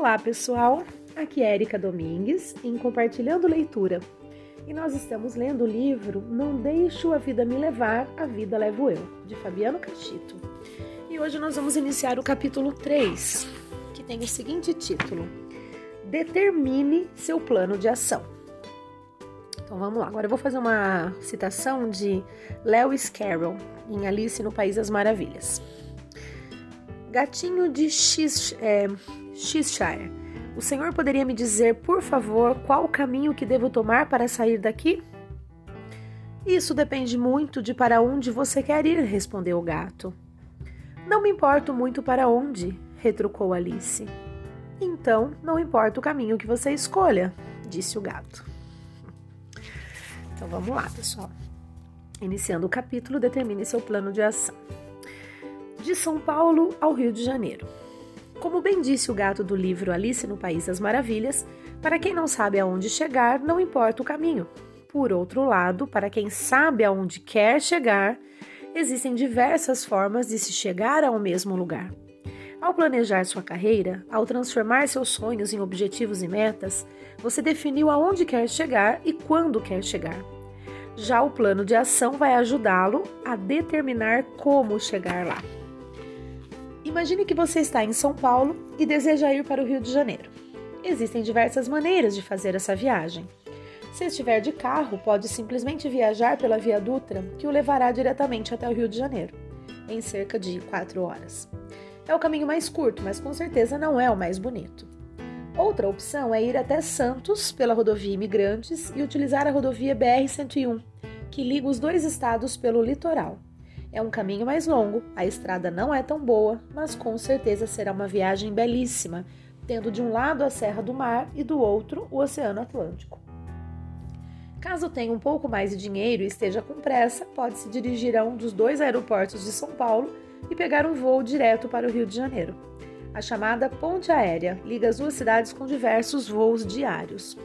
Olá, pessoal. Aqui é Erika Domingues em Compartilhando Leitura. E nós estamos lendo o livro Não Deixo a Vida Me Levar, a Vida Levo Eu, de Fabiano Cachito. E hoje nós vamos iniciar o capítulo 3, que tem o seguinte título: Determine seu plano de ação. Então vamos lá. Agora eu vou fazer uma citação de Lewis Carroll em Alice no País das Maravilhas. Gatinho de X, é, Xshire, o senhor poderia me dizer, por favor, qual o caminho que devo tomar para sair daqui? Isso depende muito de para onde você quer ir, respondeu o gato. Não me importo muito para onde, retrucou Alice. Então, não importa o caminho que você escolha, disse o gato. Então vamos lá, pessoal. Iniciando o capítulo, determine seu plano de ação de São Paulo ao Rio de Janeiro. Como bem disse o gato do livro Alice no País das Maravilhas, para quem não sabe aonde chegar, não importa o caminho. Por outro lado, para quem sabe aonde quer chegar, existem diversas formas de se chegar ao mesmo lugar. Ao planejar sua carreira, ao transformar seus sonhos em objetivos e metas, você definiu aonde quer chegar e quando quer chegar. Já o plano de ação vai ajudá-lo a determinar como chegar lá. Imagine que você está em São Paulo e deseja ir para o Rio de Janeiro. Existem diversas maneiras de fazer essa viagem. Se estiver de carro, pode simplesmente viajar pela Via Dutra, que o levará diretamente até o Rio de Janeiro, em cerca de 4 horas. É o caminho mais curto, mas com certeza não é o mais bonito. Outra opção é ir até Santos pela rodovia Imigrantes e utilizar a rodovia BR-101, que liga os dois estados pelo litoral. É um caminho mais longo, a estrada não é tão boa, mas com certeza será uma viagem belíssima, tendo de um lado a Serra do Mar e do outro o Oceano Atlântico. Caso tenha um pouco mais de dinheiro e esteja com pressa, pode se dirigir a um dos dois aeroportos de São Paulo e pegar um voo direto para o Rio de Janeiro. A chamada Ponte Aérea liga as duas cidades com diversos voos diários.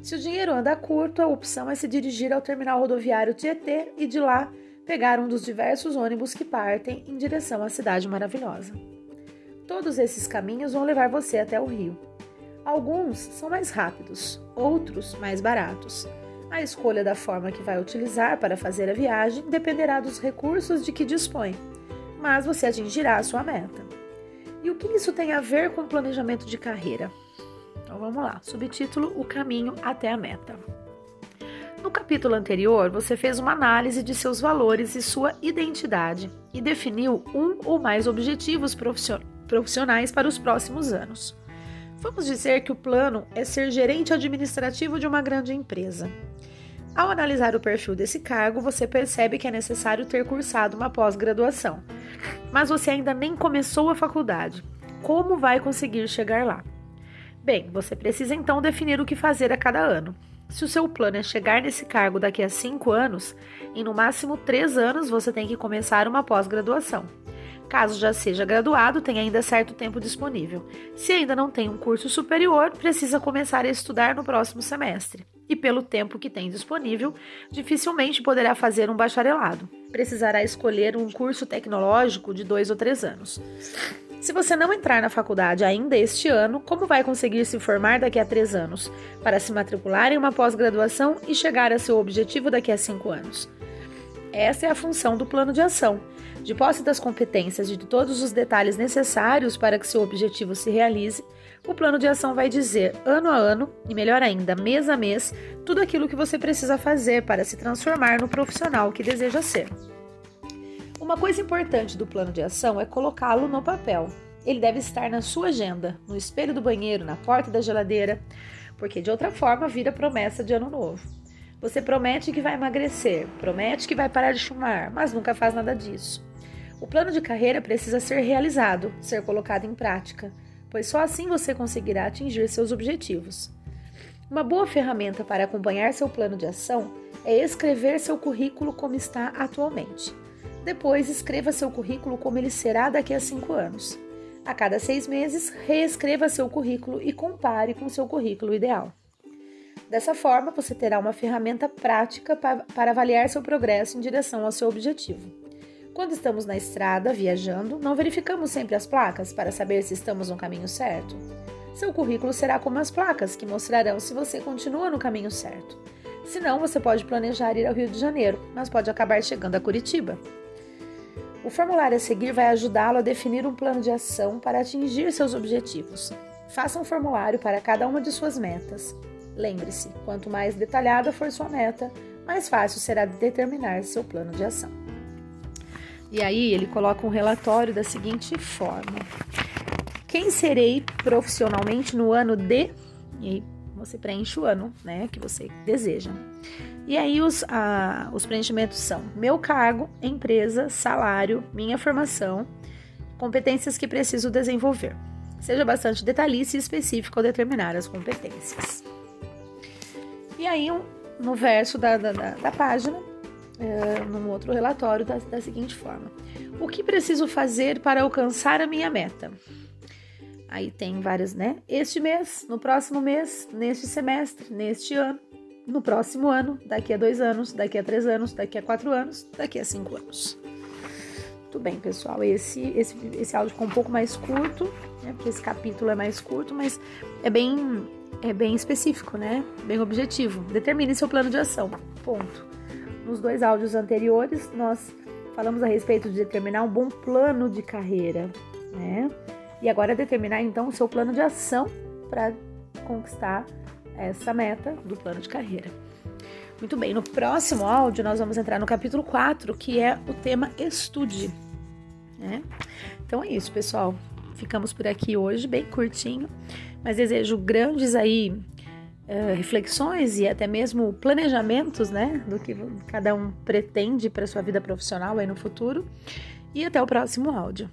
Se o dinheiro anda curto, a opção é se dirigir ao terminal rodoviário Tietê e de lá pegar um dos diversos ônibus que partem em direção à cidade maravilhosa. Todos esses caminhos vão levar você até o rio. Alguns são mais rápidos, outros mais baratos. A escolha da forma que vai utilizar para fazer a viagem dependerá dos recursos de que dispõe, mas você atingirá a sua meta. E o que isso tem a ver com planejamento de carreira? Então vamos lá. Subtítulo: O caminho até a meta. No capítulo anterior, você fez uma análise de seus valores e sua identidade e definiu um ou mais objetivos profissionais para os próximos anos. Vamos dizer que o plano é ser gerente administrativo de uma grande empresa. Ao analisar o perfil desse cargo, você percebe que é necessário ter cursado uma pós-graduação, mas você ainda nem começou a faculdade. Como vai conseguir chegar lá? Bem, você precisa então definir o que fazer a cada ano. Se o seu plano é chegar nesse cargo daqui a cinco anos, em no máximo três anos você tem que começar uma pós-graduação. Caso já seja graduado, tem ainda certo tempo disponível. Se ainda não tem um curso superior, precisa começar a estudar no próximo semestre. E pelo tempo que tem disponível, dificilmente poderá fazer um bacharelado. Precisará escolher um curso tecnológico de dois ou três anos. Se você não entrar na faculdade ainda este ano, como vai conseguir se formar daqui a três anos, para se matricular em uma pós-graduação e chegar a seu objetivo daqui a cinco anos? Essa é a função do plano de ação. De posse das competências e de todos os detalhes necessários para que seu objetivo se realize, o plano de ação vai dizer, ano a ano, e melhor ainda, mês a mês, tudo aquilo que você precisa fazer para se transformar no profissional que deseja ser. Uma coisa importante do plano de ação é colocá-lo no papel. Ele deve estar na sua agenda, no espelho do banheiro, na porta da geladeira, porque de outra forma vira promessa de ano novo. Você promete que vai emagrecer, promete que vai parar de fumar, mas nunca faz nada disso. O plano de carreira precisa ser realizado, ser colocado em prática, pois só assim você conseguirá atingir seus objetivos. Uma boa ferramenta para acompanhar seu plano de ação é escrever seu currículo como está atualmente. Depois, escreva seu currículo como ele será daqui a cinco anos. A cada seis meses, reescreva seu currículo e compare com seu currículo ideal. Dessa forma, você terá uma ferramenta prática para avaliar seu progresso em direção ao seu objetivo. Quando estamos na estrada, viajando, não verificamos sempre as placas para saber se estamos no caminho certo? Seu currículo será como as placas que mostrarão se você continua no caminho certo. Se não, você pode planejar ir ao Rio de Janeiro, mas pode acabar chegando a Curitiba. O formulário a seguir vai ajudá-lo a definir um plano de ação para atingir seus objetivos. Faça um formulário para cada uma de suas metas. Lembre-se, quanto mais detalhada for sua meta, mais fácil será determinar seu plano de ação. E aí ele coloca um relatório da seguinte forma: Quem serei profissionalmente no ano de. E aí você preenche o ano né, que você deseja. E aí os, a, os preenchimentos são meu cargo, empresa, salário, minha formação, competências que preciso desenvolver. Seja bastante detalhista e específico ao determinar as competências. E aí, no verso da, da, da página, uh, num outro relatório, da, da seguinte forma: O que preciso fazer para alcançar a minha meta? Aí tem vários, né? Este mês, no próximo mês, neste semestre, neste ano, no próximo ano, daqui a dois anos, daqui a três anos, daqui a quatro anos, daqui a cinco anos. Muito bem, pessoal. Esse, esse, esse áudio ficou um pouco mais curto, né? Porque esse capítulo é mais curto, mas é bem, é bem específico, né? Bem objetivo. Determine seu plano de ação. Ponto. Nos dois áudios anteriores, nós falamos a respeito de determinar um bom plano de carreira, né? E agora é determinar então o seu plano de ação para conquistar essa meta do plano de carreira. Muito bem, no próximo áudio nós vamos entrar no capítulo 4, que é o tema estude. Né? Então é isso, pessoal. Ficamos por aqui hoje, bem curtinho, mas desejo grandes aí uh, reflexões e até mesmo planejamentos, né, do que cada um pretende para sua vida profissional aí no futuro. E até o próximo áudio.